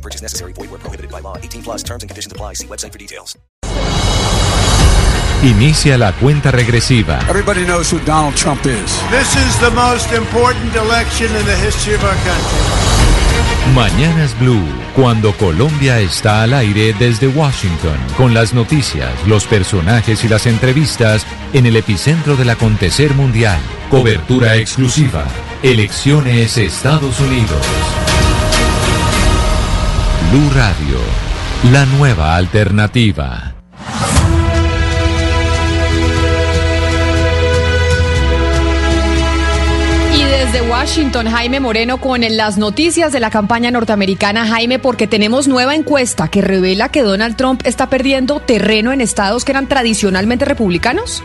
No purchase necessary. Void where prohibited by law. 18 plus terms and conditions apply. See website for details. Inicia la cuenta regresiva. Everybody knows who Donald Trump is. This is the most important election in the history of our country. Mañanas Blue, cuando Colombia está al aire desde Washington, con las noticias, los personajes y las entrevistas en el epicentro del acontecer mundial. Cobertura exclusiva. Elecciones Estados Unidos. Blue Radio, la nueva alternativa. Y desde Washington, Jaime Moreno con las noticias de la campaña norteamericana. Jaime, porque tenemos nueva encuesta que revela que Donald Trump está perdiendo terreno en estados que eran tradicionalmente republicanos.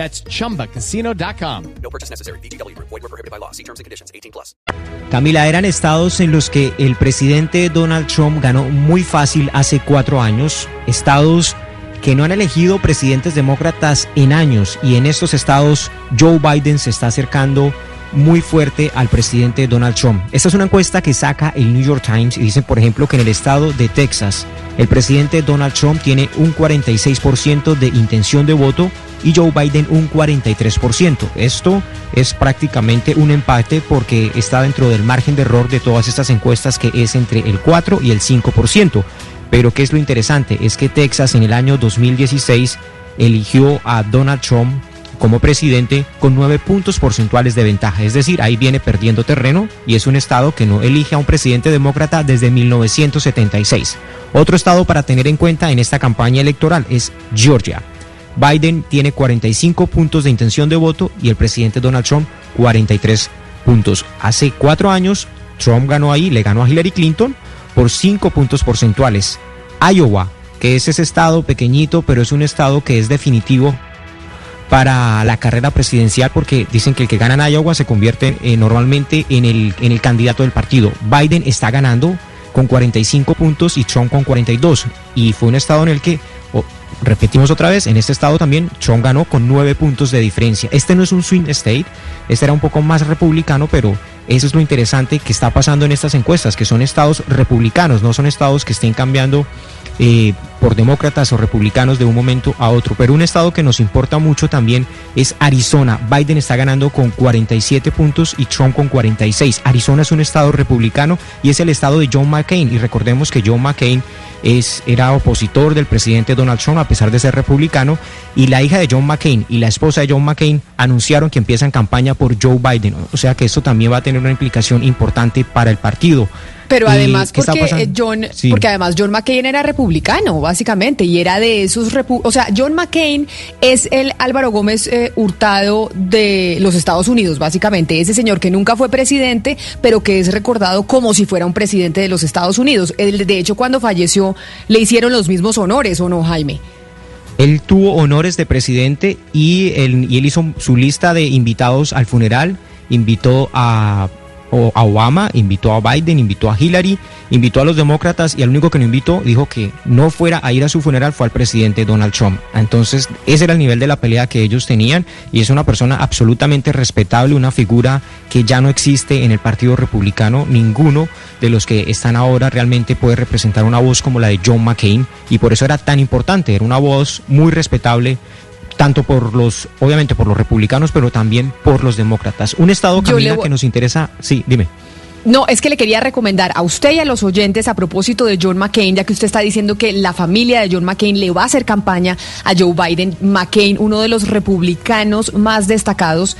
That's chumbacasino.com. No purchase necessary. VGW Group. Void where prohibited by law. See terms and conditions. 18 plus. Camila, eran estados en los que el presidente Donald Trump ganó muy fácil hace cuatro años, estados que no han elegido presidentes demócratas en años y en estos estados Joe Biden se está acercando muy fuerte al presidente Donald Trump. Esta es una encuesta que saca el New York Times y dicen, por ejemplo, que en el estado de Texas el presidente Donald Trump tiene un 46% de intención de voto y Joe Biden un 43%. Esto es prácticamente un empate porque está dentro del margen de error de todas estas encuestas que es entre el 4 y el 5%. Pero ¿qué es lo interesante? Es que Texas en el año 2016 eligió a Donald Trump como presidente con nueve puntos porcentuales de ventaja. Es decir, ahí viene perdiendo terreno y es un estado que no elige a un presidente demócrata desde 1976. Otro estado para tener en cuenta en esta campaña electoral es Georgia. Biden tiene 45 puntos de intención de voto y el presidente Donald Trump 43 puntos. Hace cuatro años Trump ganó ahí, le ganó a Hillary Clinton por 5 puntos porcentuales. Iowa, que es ese estado pequeñito, pero es un estado que es definitivo para la carrera presidencial porque dicen que el que gana en Iowa se convierte eh, normalmente en el, en el candidato del partido. Biden está ganando con 45 puntos y Trump con 42. Y fue un estado en el que, repetimos otra vez, en este estado también Trump ganó con 9 puntos de diferencia. Este no es un swing state, este era un poco más republicano, pero eso es lo interesante que está pasando en estas encuestas, que son estados republicanos, no son estados que estén cambiando eh, por demócratas o republicanos de un momento a otro. Pero un estado que nos importa mucho también es Arizona. Biden está ganando con 47 puntos y Trump con 46. Arizona es un estado republicano y es el estado de John McCain. Y recordemos que John McCain es, era opositor del presidente Donald Trump a pesar de ser republicano. Y la hija de John McCain y la esposa de John McCain anunciaron que empiezan campaña por Joe Biden. O sea que esto también va a tener una implicación importante para el partido. Pero ¿Y además porque eh, John, Sí. porque además John McCain era republicano, básicamente, y era de esos, repu- o sea, John McCain es el Álvaro Gómez eh, Hurtado de los Estados Unidos, básicamente, ese señor que nunca fue presidente, pero que es recordado como si fuera un presidente de los Estados Unidos. Él, de hecho, cuando falleció, le hicieron los mismos honores, ¿o no, Jaime? Él tuvo honores de presidente y él, y él hizo su lista de invitados al funeral. Invitó a, a Obama, invitó a Biden, invitó a Hillary, invitó a los demócratas y al único que no invitó dijo que no fuera a ir a su funeral fue al presidente Donald Trump. Entonces ese era el nivel de la pelea que ellos tenían y es una persona absolutamente respetable, una figura que ya no existe en el Partido Republicano. Ninguno de los que están ahora realmente puede representar una voz como la de John McCain y por eso era tan importante, era una voz muy respetable tanto por los, obviamente por los republicanos, pero también por los demócratas. Un estado, Camila, que nos interesa, sí, dime. No, es que le quería recomendar a usted y a los oyentes a propósito de John McCain, ya que usted está diciendo que la familia de John McCain le va a hacer campaña a Joe Biden. McCain, uno de los republicanos más destacados.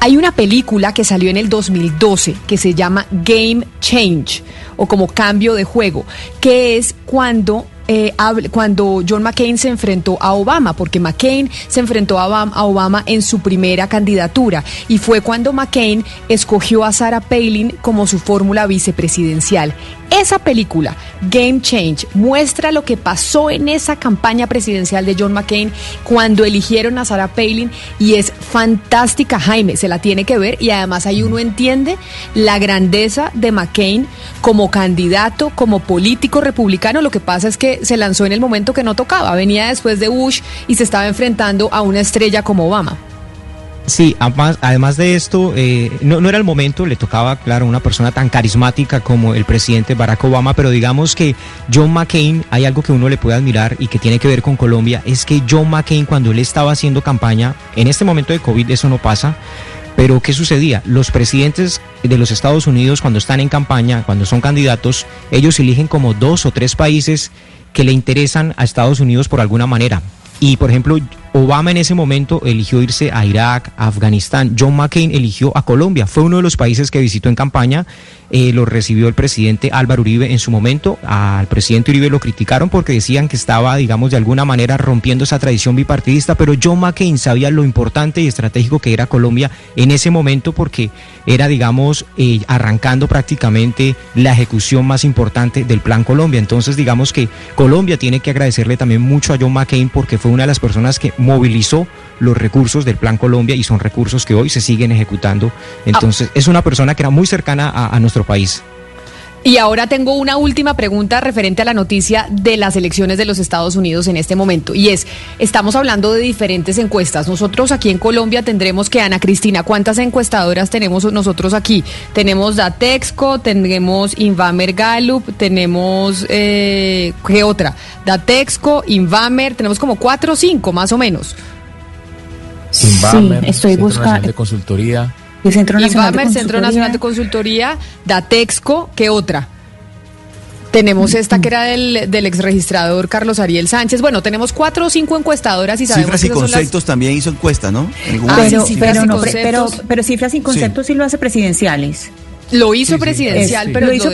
Hay una película que salió en el 2012 que se llama Game Change o como cambio de juego, que es cuando eh, cuando John McCain se enfrentó a Obama, porque McCain se enfrentó a Obama, a Obama, en su primera candidatura y fue cuando McCain escogió a Sarah Palin como su fórmula vicepresidencial. Esa película, Game Change, muestra lo que pasó en esa campaña presidencial de John McCain cuando eligieron a Sarah Palin y es fantástica, Jaime, se la tiene que ver y además ahí uno entiende la grandeza de McCain como candidato, como político republicano. Lo que pasa es que se lanzó en el momento que no tocaba, venía después de Bush y se estaba enfrentando a una estrella como Obama. Sí, además, además de esto, eh, no, no, era el momento, le tocaba, claro, una persona tan carismática como el presidente Barack Obama, pero digamos que John McCain, hay algo que uno le puede admirar y que tiene que ver con Colombia, es que John McCain cuando él estaba haciendo campaña, en este momento de COVID eso no pasa, pero ¿qué sucedía? Los presidentes de los Estados Unidos cuando están en campaña, cuando son candidatos, ellos eligen como dos o tres países que le interesan a Estados Unidos por alguna manera. Y por ejemplo, Obama en ese momento eligió irse a Irak, a Afganistán. John McCain eligió a Colombia. Fue uno de los países que visitó en campaña. Eh, lo recibió el presidente Álvaro Uribe en su momento. Al presidente Uribe lo criticaron porque decían que estaba, digamos, de alguna manera rompiendo esa tradición bipartidista. Pero John McCain sabía lo importante y estratégico que era Colombia en ese momento porque era, digamos, eh, arrancando prácticamente la ejecución más importante del Plan Colombia. Entonces, digamos que Colombia tiene que agradecerle también mucho a John McCain porque fue una de las personas que movilizó los recursos del Plan Colombia y son recursos que hoy se siguen ejecutando. Entonces, es una persona que era muy cercana a, nuestro país. Y ahora tengo una última pregunta referente a la noticia de las elecciones de los Estados Unidos en este momento. Y es, estamos hablando de diferentes encuestas. Nosotros aquí en Colombia tendremos que, Ana Cristina, ¿cuántas encuestadoras tenemos nosotros aquí? Tenemos Datexco, tenemos Invamer Gallup, tenemos, eh, ¿qué otra? Datexco, Invamer, tenemos como cuatro o cinco más o menos. Invamer, sí, estoy buscando. de consultoría. El Centro Nacional, Invamer, de Centro Nacional de Consultoría, Datexco, ¿qué otra? Tenemos esta que era del, del ex registrador Carlos Ariel Sánchez. Bueno, tenemos cuatro o cinco encuestadoras y sabemos Cifras y las- conceptos también hizo encuesta, ¿no? Ah, Pero, sí, pero, cifras y no, pero, pero cifras y conceptos sí. lo hace presidenciales. Lo hizo Sí, presidencial, Es- pero lo hizo.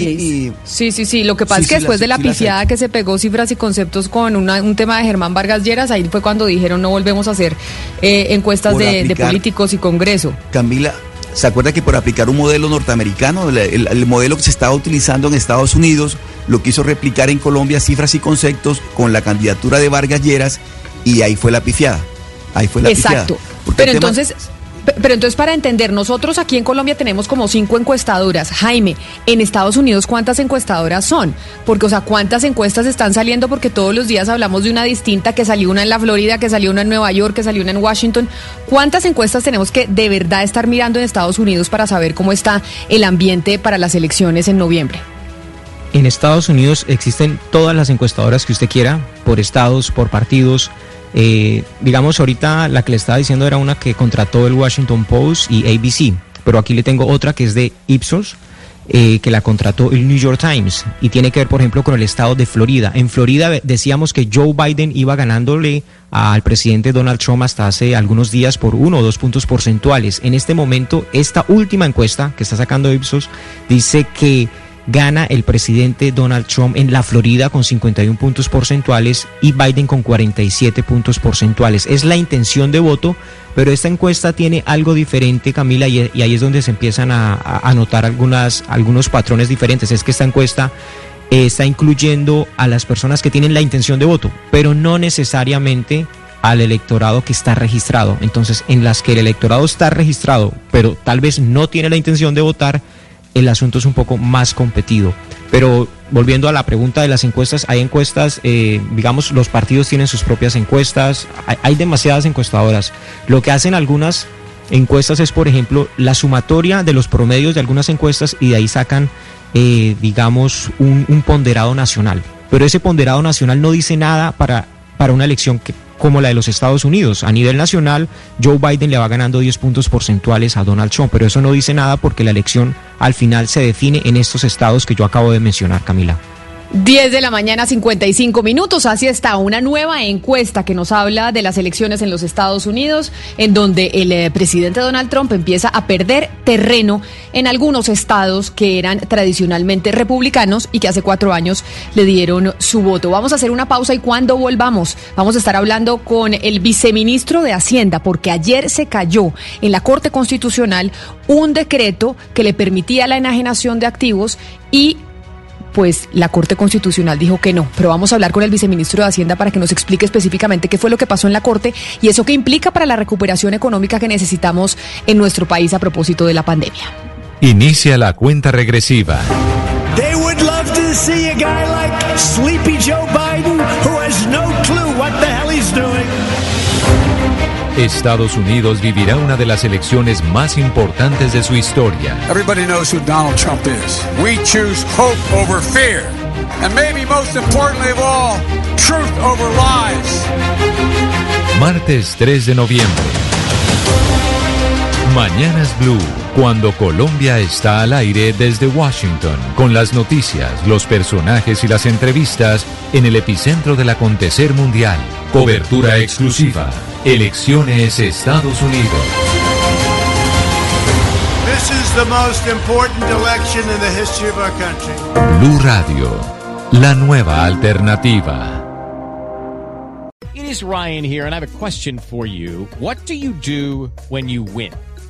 Y- Sí, sí, sí. Lo que pasa Sí, es que después la- de la pifiada que se pegó cifras y conceptos con una- un tema de Germán Vargas Lleras, ahí fue cuando dijeron no volvemos a hacer eh, encuestas de, políticos y congreso. Camila, ¿se acuerda que por aplicar un modelo norteamericano, el, el- el modelo que se estaba utilizando en Estados Unidos, lo quiso replicar en Colombia cifras y conceptos con la candidatura de Vargas Lleras y ahí fue la pifiada? Ahí fue la Exacto. pifiada. Porque Pero tema- entonces, pero entonces para entender, nosotros aquí en Colombia tenemos como cinco encuestadoras. Jaime, en Estados Unidos, ¿cuántas encuestadoras son? Porque, o sea, ¿cuántas encuestas están saliendo? Porque todos los días hablamos de una distinta, que salió una en la Florida, que salió una en Nueva York, que salió una en Washington. ¿Cuántas encuestas tenemos que de verdad estar mirando en Estados Unidos para saber cómo está el ambiente para las elecciones en noviembre? En Estados Unidos existen todas las encuestadoras que usted quiera, por estados, por partidos. Eh, digamos, ahorita la que le estaba diciendo era una que contrató el Washington Post y ABC, pero aquí le tengo otra que es de Ipsos, eh, que la contrató el New York Times y tiene que ver, por ejemplo, con el estado de Florida. En Florida decíamos que Joe Biden iba ganándole al presidente Donald Trump hasta hace algunos días por uno o dos puntos porcentuales. En este momento, esta última encuesta que está sacando Ipsos dice que gana el presidente Donald Trump en la Florida con 51 puntos porcentuales y Biden con 47 puntos porcentuales. Es la intención de voto, pero esta encuesta tiene algo diferente, Camila, y, ahí es donde se empiezan a notar algunas, algunos patrones diferentes. Es que esta encuesta eh, está incluyendo a las personas que tienen la intención de voto, pero no necesariamente al electorado que está registrado. Entonces, en las que el electorado está registrado, pero tal vez no tiene la intención de votar, el asunto es un poco más competido. Pero volviendo a la pregunta de las encuestas, hay encuestas, eh, digamos, los partidos tienen sus propias encuestas, hay, hay demasiadas encuestadoras. Lo que hacen algunas encuestas es, por ejemplo, la sumatoria de los promedios de algunas encuestas y de ahí sacan, eh, digamos, un, ponderado nacional. Pero ese ponderado nacional no dice nada para, para una elección como la de los Estados Unidos. A nivel nacional, Joe Biden le va ganando 10 puntos porcentuales a Donald Trump, pero eso no dice nada porque la elección al final se define en estos estados que yo acabo de mencionar, Camila. 10 de la mañana, 55 minutos. Así está una nueva encuesta que nos habla de las elecciones en los Estados Unidos, en donde el eh, presidente Donald Trump empieza a perder terreno en algunos estados que eran tradicionalmente republicanos y que hace cuatro años le dieron su voto. Vamos a hacer una pausa y cuando volvamos, vamos a estar hablando con el viceministro de Hacienda, porque ayer se cayó en la Corte Constitucional un decreto que le permitía la enajenación de activos y pues la Corte Constitucional dijo que no. Pero vamos a hablar con el viceministro de Hacienda para que nos explique específicamente qué fue lo que pasó en la Corte y eso qué implica para la recuperación económica que necesitamos en nuestro país a propósito de la pandemia. Inicia la cuenta regresiva. They would love to see a guy like Sleepy Joe Biden Estados Unidos vivirá una de las elecciones más importantes de su historia. Everybody knows who Donald Trump is. We choose hope over fear. And maybe most importantly of all, truth over lies. Martes 3 de noviembre. Mañanas Blue, cuando Colombia está al aire desde Washington, con las noticias, los personajes y las entrevistas en el epicentro del acontecer mundial. Cobertura exclusiva. Elecciones Estados Unidos. This is the most important election in the history of our country. Blue Radio, la nueva alternativa. It is Ryan here, and I have a question for you. What do you do when you win?